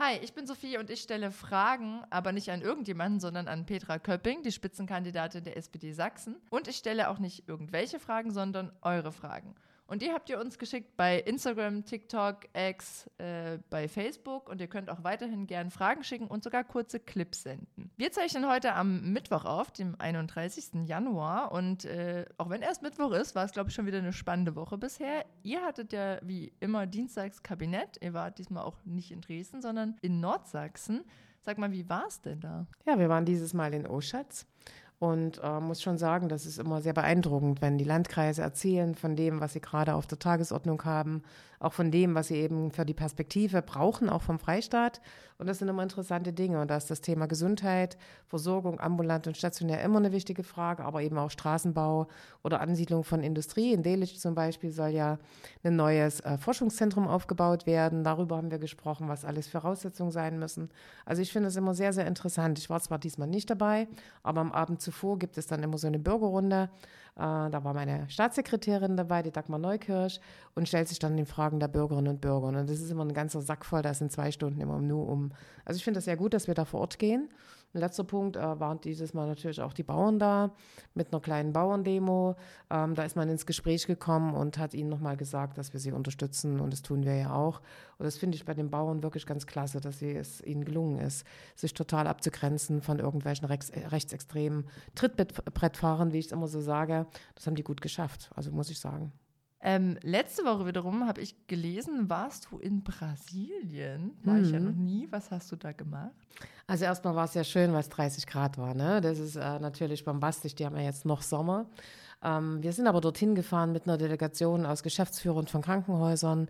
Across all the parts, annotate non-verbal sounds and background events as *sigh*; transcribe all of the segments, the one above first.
Hi, ich bin Sophie und ich stelle Fragen, aber nicht an irgendjemanden, sondern an Petra Köpping, die Spitzenkandidatin der SPD Sachsen. Und ich stelle auch nicht irgendwelche Fragen, sondern eure Fragen. Und die habt ihr uns geschickt bei Instagram, TikTok, X, äh, bei Facebook und ihr könnt auch weiterhin gern Fragen schicken und sogar kurze Clips senden. Wir zeichnen heute am Mittwoch auf, dem 31. Januar und äh, auch wenn erst Mittwoch ist, war es glaube ich schon wieder eine spannende Woche bisher. Ihr hattet ja wie immer Dienstags Kabinett. Ihr wart diesmal auch nicht in Dresden, sondern in Nordsachsen. Sag mal, wie war es denn da? Ja, wir waren dieses Mal in Oschatz und äh, muss schon sagen, das ist immer sehr beeindruckend, wenn die Landkreise erzählen von dem, was sie gerade auf der Tagesordnung haben, auch von dem, was sie eben für die Perspektive brauchen, auch vom Freistaat. Und das sind immer interessante Dinge. Und da ist das Thema Gesundheit, Versorgung, ambulant und stationär immer eine wichtige Frage, aber eben auch Straßenbau oder Ansiedlung von Industrie. In Delitzsch zum Beispiel soll ja ein neues äh, Forschungszentrum aufgebaut werden. Darüber haben wir gesprochen, was alles Voraussetzungen sein müssen. Also ich finde es immer sehr, sehr interessant. Ich war zwar diesmal nicht dabei, aber am Abend zuvor gibt es dann immer so eine Bürgerrunde äh, da war meine Staatssekretärin dabei, die Dagmar Neukirch, und stellt sich dann den Fragen der Bürgerinnen und Bürger. Und das ist immer ein ganzer Sack voll, da sind zwei Stunden immer nur um. Also ich finde das sehr gut, dass wir da vor Ort gehen. Ein letzter Punkt äh, waren dieses Mal natürlich auch die Bauern da mit einer kleinen Bauerndemo. Ähm, da ist man ins Gespräch gekommen und hat ihnen nochmal gesagt, dass wir sie unterstützen und das tun wir ja auch. Und das finde ich bei den Bauern wirklich ganz klasse, dass sie, es ihnen gelungen ist, sich total abzugrenzen von irgendwelchen Rechts, rechtsextremen Trittbrettfahrern, wie ich es immer so sage. Das haben die gut geschafft, also muss ich sagen. Ähm, letzte Woche wiederum habe ich gelesen, warst du in Brasilien? War mhm. ich ja mhm. noch nie. Was hast du da gemacht? Also erstmal war es ja schön, weil es 30 Grad war. Ne? Das ist äh, natürlich bombastisch. Die haben ja jetzt noch Sommer. Ähm, wir sind aber dorthin gefahren mit einer Delegation aus Geschäftsführern von Krankenhäusern,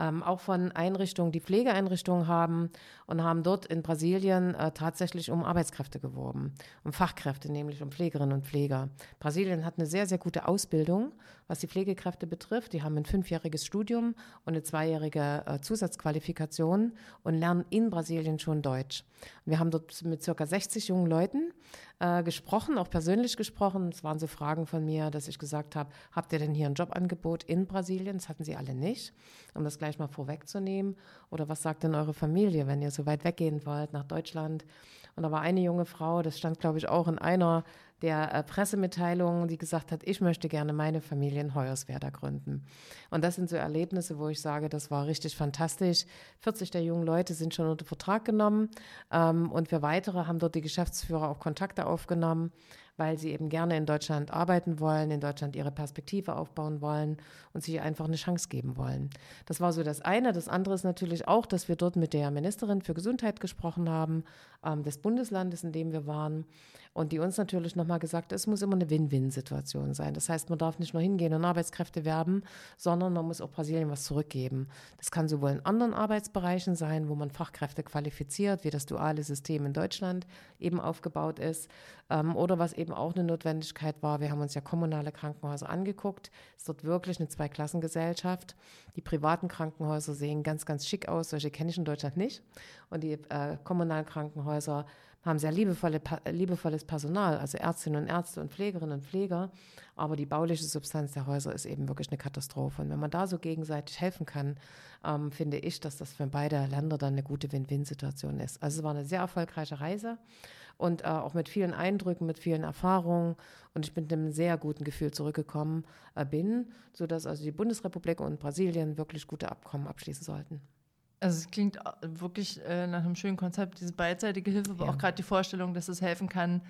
ähm, auch von Einrichtungen, die Pflegeeinrichtungen haben und haben dort in Brasilien äh, tatsächlich um Arbeitskräfte geworben, um Fachkräfte, nämlich um Pflegerinnen und Pfleger. Brasilien hat eine sehr, sehr gute Ausbildung, was die Pflegekräfte betrifft. Die haben ein fünfjähriges Studium und eine zweijährige äh, Zusatzqualifikation und lernen in Brasilien schon Deutsch. Wir haben dort mit circa 60 jungen Leuten äh, gesprochen, auch persönlich gesprochen. Es waren so Fragen von mir, dass ich gesagt habe, habt ihr denn hier ein Jobangebot in Brasilien? Das hatten sie alle nicht, um das gleich mal vorwegzunehmen. Oder was sagt denn eure Familie, wenn ihr so weit weggehen wollt nach Deutschland? Und da war eine junge Frau, das stand, glaube ich, auch in einer der äh, Pressemitteilungen, die gesagt hat, ich möchte gerne meine Familie in Hoyerswerda gründen. Und das sind so Erlebnisse, wo ich sage, das war richtig fantastisch. 40 der jungen Leute sind schon unter Vertrag genommen ähm, und für weitere haben dort die Geschäftsführer auch Kontakte aufgenommen weil sie eben gerne in Deutschland arbeiten wollen, in Deutschland ihre Perspektive aufbauen wollen und sich einfach eine Chance geben wollen. Das war so das eine. Das andere ist natürlich auch, dass wir dort mit der Ministerin für Gesundheit gesprochen haben, ähm, des Bundeslandes, in dem wir waren, und die uns natürlich nochmal gesagt, es muss immer eine Win-Win-Situation sein. Das heißt, man darf nicht nur hingehen und Arbeitskräfte werben, sondern man muss auch Brasilien was zurückgeben. Das kann sowohl in anderen Arbeitsbereichen sein, wo man Fachkräfte qualifiziert, wie das duale System in Deutschland eben aufgebaut ist, ähm, oder was eben auch eine Notwendigkeit war, wir haben uns ja kommunale Krankenhäuser angeguckt. Es ist dort wirklich eine Zweiklassengesellschaft. Die privaten Krankenhäuser sehen ganz, ganz schick aus. Solche kenne ich in Deutschland nicht. Und die äh, kommunalen Krankenhäuser haben sehr liebevolle, liebevolles Personal, also Ärztinnen und Ärzte und Pflegerinnen und Pfleger. Aber die bauliche Substanz der Häuser ist eben wirklich eine Katastrophe. Und wenn man da so gegenseitig helfen kann, ähm, finde ich, dass das für beide Länder dann eine gute Win-Win-Situation ist. Also es war eine sehr erfolgreiche Reise und äh, auch mit vielen Eindrücken, mit vielen Erfahrungen. Und ich bin mit einem sehr guten Gefühl zurückgekommen äh, bin, sodass also die Bundesrepublik und Brasilien wirklich gute Abkommen abschließen sollten. Also es klingt äh, wirklich äh, nach einem schönen Konzept, diese beidseitige Hilfe, aber ja. auch gerade die Vorstellung, dass es helfen kann,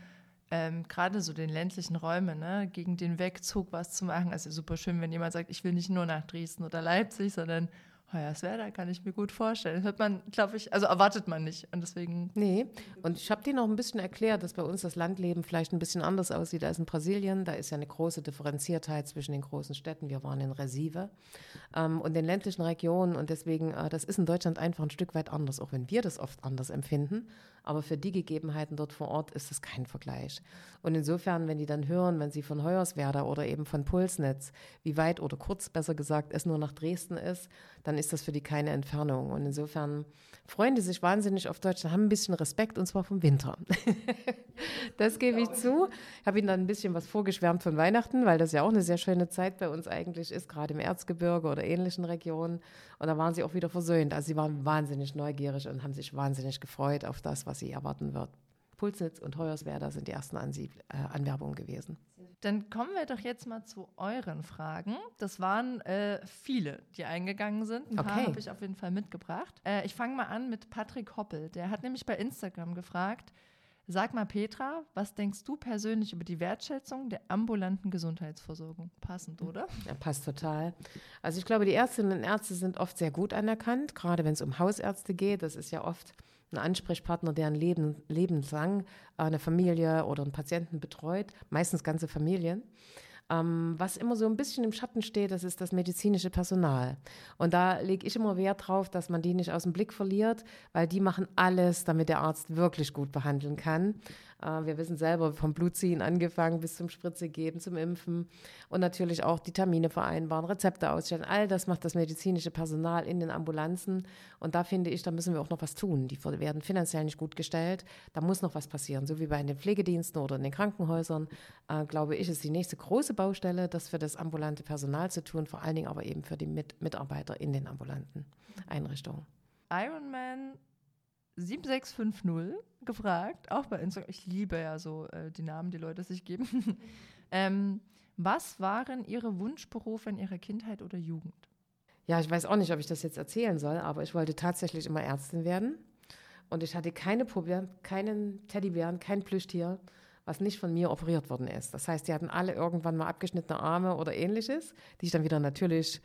ähm, gerade so den ländlichen Räumen, ne, gegen den Wegzug was zu machen. Also super schön, wenn jemand sagt, ich will nicht nur nach Dresden oder Leipzig, sondern Hoyerswerda kann ich mir gut vorstellen. hört man, glaube ich, also erwartet man nicht. Und deswegen. Nee, und ich habe dir noch ein bisschen erklärt, dass bei uns das Landleben vielleicht ein bisschen anders aussieht als in Brasilien. Da ist ja eine große Differenziertheit zwischen den großen Städten. Wir waren in Resive ähm, und den ländlichen Regionen. Und deswegen, äh, das ist in Deutschland einfach ein Stück weit anders, auch wenn wir das oft anders empfinden. Aber für die Gegebenheiten dort vor Ort ist das kein Vergleich. Und insofern, wenn die dann hören, wenn sie von Hoyerswerda oder eben von Pulsnetz, wie weit oder kurz besser gesagt es nur nach Dresden ist, dann ist das für die keine Entfernung. Und insofern freuen die sich wahnsinnig auf Deutschland, haben ein bisschen Respekt und zwar vom Winter. *laughs* das gebe ich zu. Ich habe ihnen dann ein bisschen was vorgeschwärmt von Weihnachten, weil das ja auch eine sehr schöne Zeit bei uns eigentlich ist, gerade im Erzgebirge oder ähnlichen Regionen. Und da waren sie auch wieder versöhnt. Also sie waren wahnsinnig neugierig und haben sich wahnsinnig gefreut auf das, was sie erwarten wird. Pulsnitz und Hoyerswerda sind die ersten Ansieb äh, Anwerbungen gewesen. Dann kommen wir doch jetzt mal zu euren Fragen. Das waren äh, viele, die eingegangen sind. Ein paar Okay. habe ich auf jeden Fall mitgebracht. Äh, ich fange mal an mit Patrick Hoppel. Der hat nämlich bei Instagram gefragt, sag mal Petra, was denkst du persönlich über die Wertschätzung der ambulanten Gesundheitsversorgung? Passend, oder? Ja, passt total. Also ich glaube, die Ärztinnen und Ärzte sind oft sehr gut anerkannt, gerade wenn es um Hausärzte geht. Das ist ja oft ein Ansprechpartner, der ein Leben, lebenslang eine Familie oder einen Patienten betreut, meistens ganze Familien. Ähm, was immer so ein bisschen im Schatten steht, das ist das medizinische Personal. Und da lege ich immer Wert drauf, dass man die nicht aus dem Blick verliert, weil die machen alles, damit der Arzt wirklich gut behandeln kann. Äh, wir wissen selber, vom Blutziehen angefangen bis zum Spritze geben, zum Impfen und natürlich auch die Termine vereinbaren, Rezepte ausstellen. All das macht das medizinische Personal in den Ambulanzen. Und da finde ich, da müssen wir auch noch was tun. Die werden finanziell nicht gut gestellt. Da muss noch was passieren. So wie bei den Pflegediensten oder in den Krankenhäusern, äh, glaube ich, ist die nächste große Baustelle, das für das ambulante Personal zu tun, vor allen Dingen aber eben für die Mit Mitarbeiter in den ambulanten Einrichtungen. Ironman 7650 gefragt, auch bei Instagram. Ich liebe ja so äh, die Namen, die Leute sich geben. *laughs* ähm, was waren Ihre Wunschberufe in Ihrer Kindheit oder Jugend? Ja, ich weiß auch nicht, ob ich das jetzt erzählen soll, aber ich wollte tatsächlich immer Ärztin werden. Und ich hatte keine Puppe, keinen Teddybären, kein Plüschtier, was nicht von mir operiert worden ist. Das heißt, die hatten alle irgendwann mal abgeschnittene Arme oder ähnliches, die ich dann wieder natürlich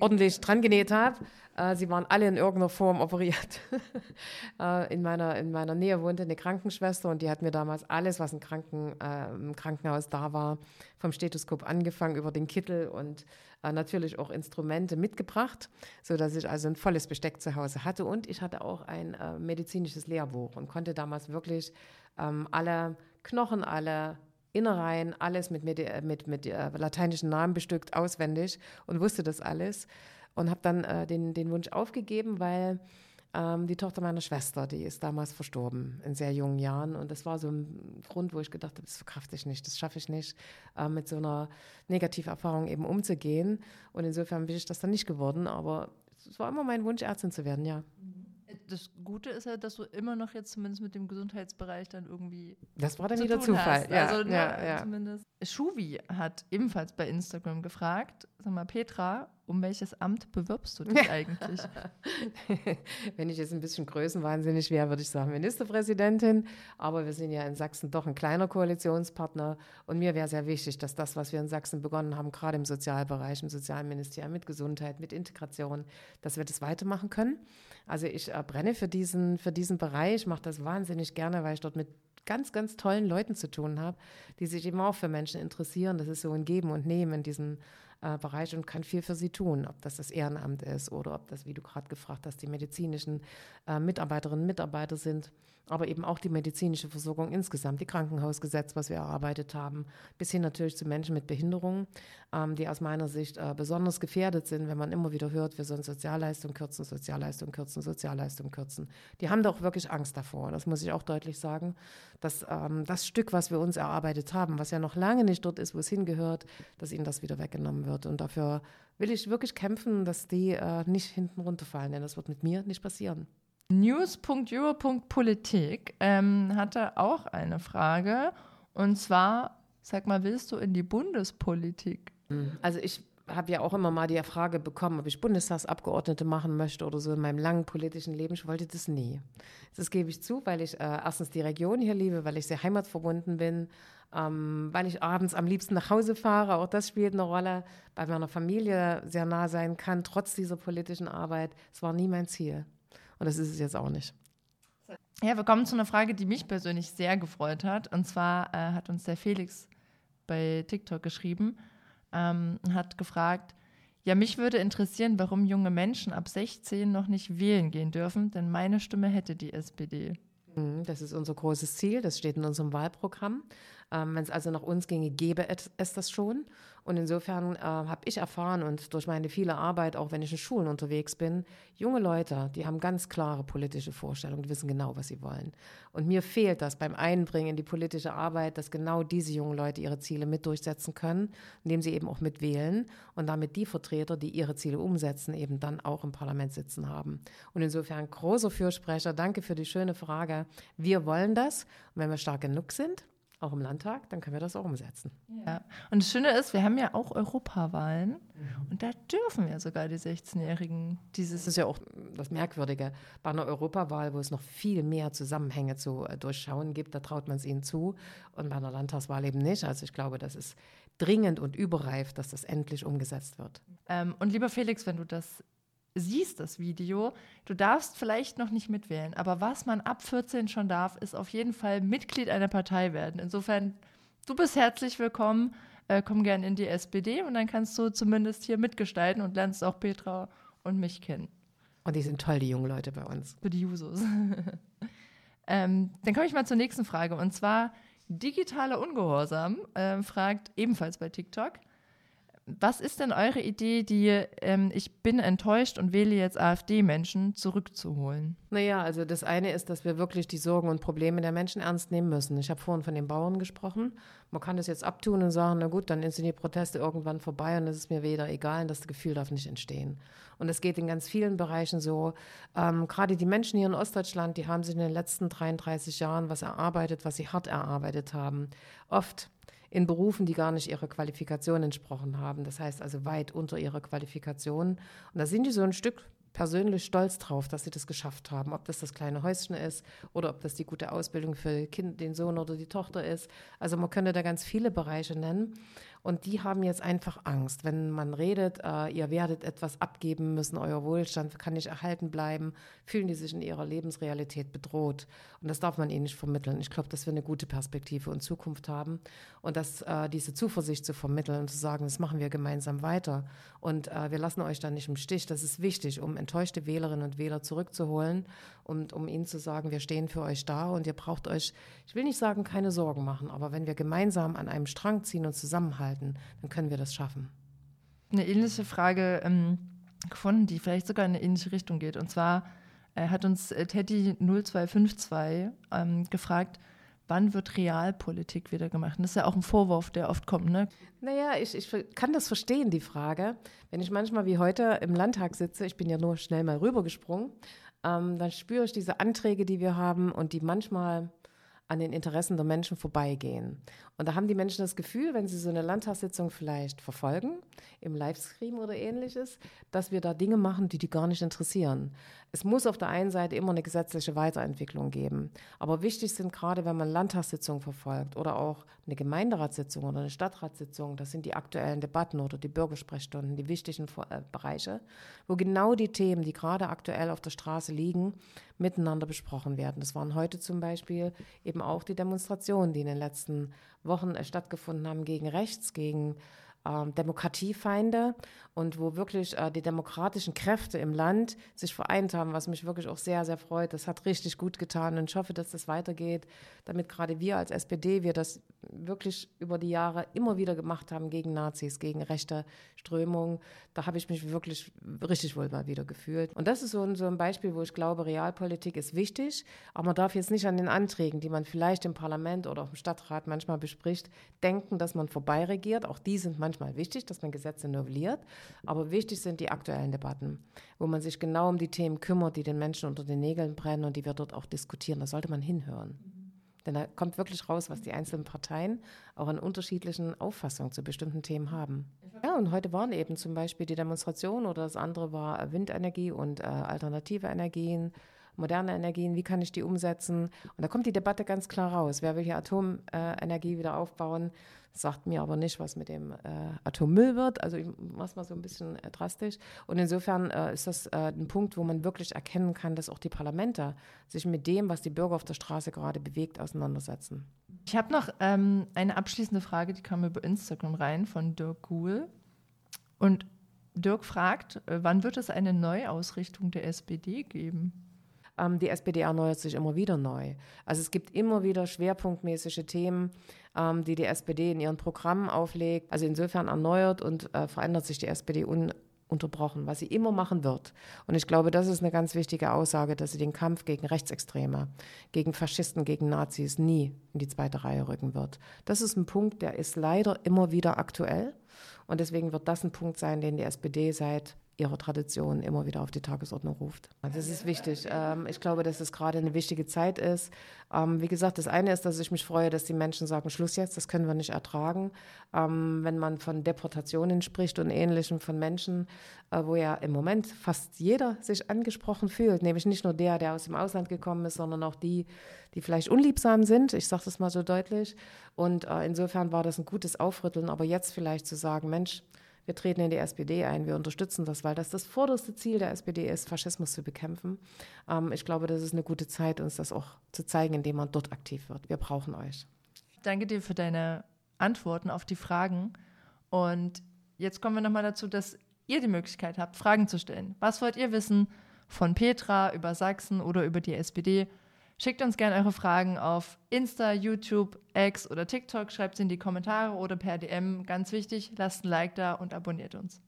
ordentlich dran genäht habe. Äh, sie waren alle in irgendeiner Form operiert. *laughs* äh, in, meiner, in meiner Nähe wohnte eine Krankenschwester und die hat mir damals alles, was im, Kranken, äh, im Krankenhaus da war, vom Stethoskop angefangen über den Kittel und äh, natürlich auch Instrumente mitgebracht, sodass ich also ein volles Besteck zu Hause hatte. Und ich hatte auch ein äh, medizinisches Lehrbuch und konnte damals wirklich ähm, alle Knochen, alle Innereien, alles mit, mit, mit, mit äh, lateinischen Namen bestückt, auswendig und wusste das alles. Und habe dann äh, den, den Wunsch aufgegeben, weil ähm, die Tochter meiner Schwester, die ist damals verstorben in sehr jungen Jahren. Und das war so ein Grund, wo ich gedacht habe, das verkrafte ich nicht, das schaffe ich nicht, äh, mit so einer Negativerfahrung eben umzugehen. Und insofern bin ich das dann nicht geworden. Aber es war immer mein Wunsch, Ärztin zu werden, ja. Das Gute ist ja, dass du immer noch jetzt zumindest mit dem Gesundheitsbereich dann irgendwie Das war dann wieder Zufall. Ja, also, ne, ja, ja. zumindest. Schuvi hat ebenfalls bei Instagram gefragt, sag mal, Petra, um welches Amt bewirbst du dich eigentlich? *laughs* Wenn ich jetzt ein bisschen größenwahnsinnig wäre, würde ich sagen Ministerpräsidentin. Aber wir sind ja in Sachsen doch ein kleiner Koalitionspartner. Und mir wäre sehr wichtig, dass das, was wir in Sachsen begonnen haben, gerade im Sozialbereich, im Sozialministerium, mit Gesundheit, mit Integration, dass wir das weitermachen können. Also ich äh, brenne für diesen, für diesen Bereich, mache das wahnsinnig gerne, weil ich dort mit ganz, ganz tollen Leuten zu tun habe, die sich eben auch für Menschen interessieren. Das ist so ein Geben und Nehmen in diesem äh, Bereich und kann viel für sie tun, ob das das Ehrenamt ist oder ob das, wie du gerade gefragt hast, die medizinischen äh, Mitarbeiterinnen und Mitarbeiter sind, aber eben auch die medizinische Versorgung insgesamt, die Krankenhausgesetz, was wir erarbeitet haben, bis hin natürlich zu Menschen mit Behinderungen, ähm, die aus meiner Sicht äh, besonders gefährdet sind, wenn man immer wieder hört, wir sollen Sozialleistung kürzen, Sozialleistung kürzen, Sozialleistung kürzen. Die haben doch wirklich Angst davor, das muss ich auch deutlich sagen, dass ähm, das Stück, was wir uns erarbeitet haben, was ja noch lange nicht dort ist, wo es hingehört, dass ihnen das wieder weggenommen wird. Und dafür will ich wirklich kämpfen, dass die äh, nicht hinten runterfallen, denn das wird mit mir nicht passieren. News.euro.politik ähm, hatte auch eine Frage. Und zwar, sag mal, willst du in die Bundespolitik? Also ich habe ja auch immer mal die Frage bekommen, ob ich Bundestagsabgeordnete machen möchte oder so in meinem langen politischen Leben. Ich wollte das nie. Das gebe ich zu, weil ich äh, erstens die Region hier liebe, weil ich sehr heimatverbunden bin, ähm, weil ich abends am liebsten nach Hause fahre. Auch das spielt eine Rolle, bei meiner Familie sehr nah sein kann, trotz dieser politischen Arbeit. Es war nie mein Ziel. Und das ist es jetzt auch nicht. Ja, wir kommen zu einer Frage, die mich persönlich sehr gefreut hat. Und zwar äh, hat uns der Felix bei TikTok geschrieben, ähm, und hat gefragt, ja, mich würde interessieren, warum junge Menschen ab 16 noch nicht wählen gehen dürfen, denn meine Stimme hätte die SPD. Mhm, das ist unser großes Ziel, das steht in unserem Wahlprogramm. Ähm, Wenn es also nach uns ginge, gäbe es das schon. Und insofern äh, habe ich erfahren und durch meine viele Arbeit, auch wenn ich in Schulen unterwegs bin, junge Leute, die haben ganz klare politische Vorstellungen, die wissen genau, was sie wollen. Und mir fehlt das beim Einbringen in die politische Arbeit, dass genau diese jungen Leute ihre Ziele mit durchsetzen können, indem sie eben auch mitwählen und damit die Vertreter, die ihre Ziele umsetzen, eben dann auch im Parlament sitzen haben. Und insofern großer Fürsprecher, danke für die schöne Frage. Wir wollen das. Und wenn wir stark genug sind, auch im Landtag, dann können wir das auch umsetzen. Ja, und das Schöne ist, wir haben ja auch Europawahlen mhm. und da dürfen ja sogar die 16-Jährigen dieses. Das ist ja auch das Merkwürdige. Bei einer Europawahl, wo es noch viel mehr Zusammenhänge zu äh, durchschauen gibt, da traut man es ihnen zu und bei einer Landtagswahl eben nicht. Also ich glaube, das ist dringend und überreif, dass das endlich umgesetzt wird. Ähm, und lieber Felix, wenn du das siehst, das Video, du darfst vielleicht noch nicht mitwählen, aber was man ab 14 schon darf, ist auf jeden Fall Mitglied einer Partei werden. Insofern, du bist herzlich willkommen. Äh, komm gern in die SPD und dann kannst du zumindest hier mitgestalten und lernst auch Petra und mich kennen. Und die sind toll, die jungen Leute bei uns. Für die Jusos. *laughs* ähm, dann komme ich mal zur nächsten Frage. Und zwar, digitaler Ungehorsam äh, fragt ebenfalls bei TikTok. Was ist denn eure Idee, die ähm, ich bin enttäuscht und wähle jetzt AfD-Menschen zurückzuholen? Naja, also das eine ist, dass wir wirklich die Sorgen und Probleme der Menschen ernst nehmen müssen. Ich habe vorhin von den Bauern gesprochen. Man kann das jetzt abtun und sagen, na gut, dann sind die Proteste irgendwann vorbei und es ist mir wieder egal und das Gefühl darf nicht entstehen. Und es geht in ganz vielen Bereichen so. Ähm, Gerade die Menschen hier in Ostdeutschland, die haben sich in den letzten 33 Jahren was erarbeitet, was sie hart erarbeitet haben. Oft in Berufen, die gar nicht ihrer Qualifikation entsprochen haben. Das heißt also weit unter ihrer Qualifikation. Und da sind die so ein Stück persönlich stolz drauf, dass sie das geschafft haben. Ob das das kleine Häuschen ist oder ob das die gute Ausbildung für kind, den Sohn oder die Tochter ist. Also man könnte da ganz viele Bereiche nennen. Und die haben jetzt einfach Angst. Wenn man redet, äh, ihr werdet etwas abgeben müssen, euer Wohlstand kann nicht erhalten bleiben, fühlen die sich in ihrer Lebensrealität bedroht. Und das darf man ihnen nicht vermitteln. Ich glaube, dass wir eine gute Perspektive und Zukunft haben. Und dass äh, diese Zuversicht zu vermitteln und zu sagen, das machen wir gemeinsam weiter. Und äh, wir lassen euch da nicht im Stich. Das ist wichtig, um enttäuschte Wählerinnen und Wähler zurückzuholen und um ihnen zu sagen, wir stehen für euch da und ihr braucht euch, ich will nicht sagen, keine Sorgen machen, aber wenn wir gemeinsam an einem Strang ziehen und zusammenhalten, dann können wir das schaffen. Eine ähnliche Frage ähm, gefunden, die vielleicht sogar in eine ähnliche Richtung geht. Und zwar äh, hat uns äh, Teddy 0252 ähm, gefragt, wann wird Realpolitik wieder gemacht? Und das ist ja auch ein Vorwurf, der oft kommt, ne? Naja, ich, ich kann das verstehen, die Frage. Wenn ich manchmal wie heute im Landtag sitze, ich bin ja nur schnell mal rübergesprungen ähm, dann spüre ich diese Anträge, die wir haben und die manchmal an den Interessen der Menschen vorbeigehen. Und da haben die Menschen das Gefühl, wenn sie so eine Landtagssitzung vielleicht verfolgen, im Livestream oder ähnliches, dass wir da Dinge machen, die die gar nicht interessieren. Es muss auf der einen Seite immer eine gesetzliche Weiterentwicklung geben. Aber wichtig sind gerade, wenn man Landtagssitzungen verfolgt oder auch eine Gemeinderatssitzung oder eine Stadtratssitzung, das sind die aktuellen Debatten oder die Bürgersprechstunden, die wichtigen äh, Bereiche, wo genau die Themen, die gerade aktuell auf der Straße liegen, miteinander besprochen werden. Das waren heute zum Beispiel eben auch die Demonstrationen, die in den letzten Wochen äh, stattgefunden haben gegen rechts, gegen ähm, Demokratiefeinde und wo wirklich äh, die demokratischen Kräfte im Land sich vereint haben, was mich wirklich auch sehr, sehr freut. Das hat richtig gut getan und ich hoffe, dass das weitergeht, damit gerade wir als SPD, wir das wirklich über die Jahre immer wieder gemacht haben gegen Nazis, gegen rechte Strömungen. Da habe ich mich wirklich richtig wohl mal wieder gefühlt. Und das ist so ein, so ein Beispiel, wo ich glaube, Realpolitik ist wichtig, aber man darf jetzt nicht an den Anträgen, die man vielleicht im Parlament oder auch im Stadtrat manchmal bespricht, denken, dass man vorbeiregiert. Auch die sind manchmal wichtig, dass man Gesetze novelliert. Aber wichtig sind die aktuellen Debatten, wo man sich genau um die Themen kümmert, die den Menschen unter den Nägeln brennen und die wir dort auch diskutieren. Da sollte man hinhören. Denn da kommt wirklich raus, was die einzelnen Parteien auch an unterschiedlichen Auffassungen zu bestimmten Themen haben. Ja, und heute waren eben zum Beispiel die Demonstration oder das andere war Windenergie und äh, alternative Energien, moderne Energien, wie kann ich die umsetzen? Und da kommt die Debatte ganz klar raus. Wer will hier Atomenergie wieder aufbauen? Sagt mir aber nicht, was mit dem äh, Atommüll wird. Also ich mache mal so ein bisschen äh, drastisch. Und insofern äh, ist das äh, ein Punkt, wo man wirklich erkennen kann, dass auch die Parlamente sich mit dem, was die Bürger auf der Straße gerade bewegt, auseinandersetzen. Ich habe noch ähm, eine abschließende Frage, die kam über Instagram rein von Dirk Kuhl. Und Dirk fragt, äh, wann wird es eine Neuausrichtung der SPD geben? Ähm, die SPD erneuert sich immer wieder neu. Also es gibt immer wieder schwerpunktmäßige Themen, ähm, die die SPD in ihren Programmen auflegt. Also insofern erneuert und äh, verändert sich die SPD un unterbrochen, was sie immer machen wird. Und ich glaube, das ist eine ganz wichtige Aussage, dass sie den Kampf gegen Rechtsextreme, gegen Faschisten, gegen Nazis nie in die zweite Reihe rücken wird. Das ist ein Punkt, der ist leider immer wieder aktuell. Und deswegen wird das ein Punkt sein, den die SPD seit ihrer Tradition immer wieder auf die Tagesordnung ruft. Das ist wichtig. Ähm, ich glaube, dass es gerade eine wichtige Zeit ist. Ähm, wie gesagt, das eine ist, dass ich mich freue, dass die Menschen sagen, Schluss jetzt, das können wir nicht ertragen. Ähm, wenn man von Deportationen spricht und Ähnlichem von Menschen, äh, wo ja im Moment fast jeder sich angesprochen fühlt, nämlich nicht nur der, der aus dem Ausland gekommen ist, sondern auch die, die vielleicht unliebsam sind. Ich sage das mal so deutlich. Und äh, insofern war das ein gutes Aufrütteln. Aber jetzt vielleicht zu sagen, Mensch, wir treten in die SPD ein, wir unterstützen das, weil das das vorderste Ziel der SPD ist, Faschismus zu bekämpfen. Ähm, ich glaube, das ist eine gute Zeit, uns das auch zu zeigen, indem man dort aktiv wird. Wir brauchen euch. Danke dir für deine Antworten auf die Fragen. Und jetzt kommen wir nochmal dazu, dass ihr die Möglichkeit habt, Fragen zu stellen. Was wollt ihr wissen von Petra über Sachsen oder über die SPD? Schickt uns gerne eure Fragen auf Insta, YouTube, X oder TikTok. Schreibt sie in die Kommentare oder per DM. Ganz wichtig, lasst ein Like da und abonniert uns.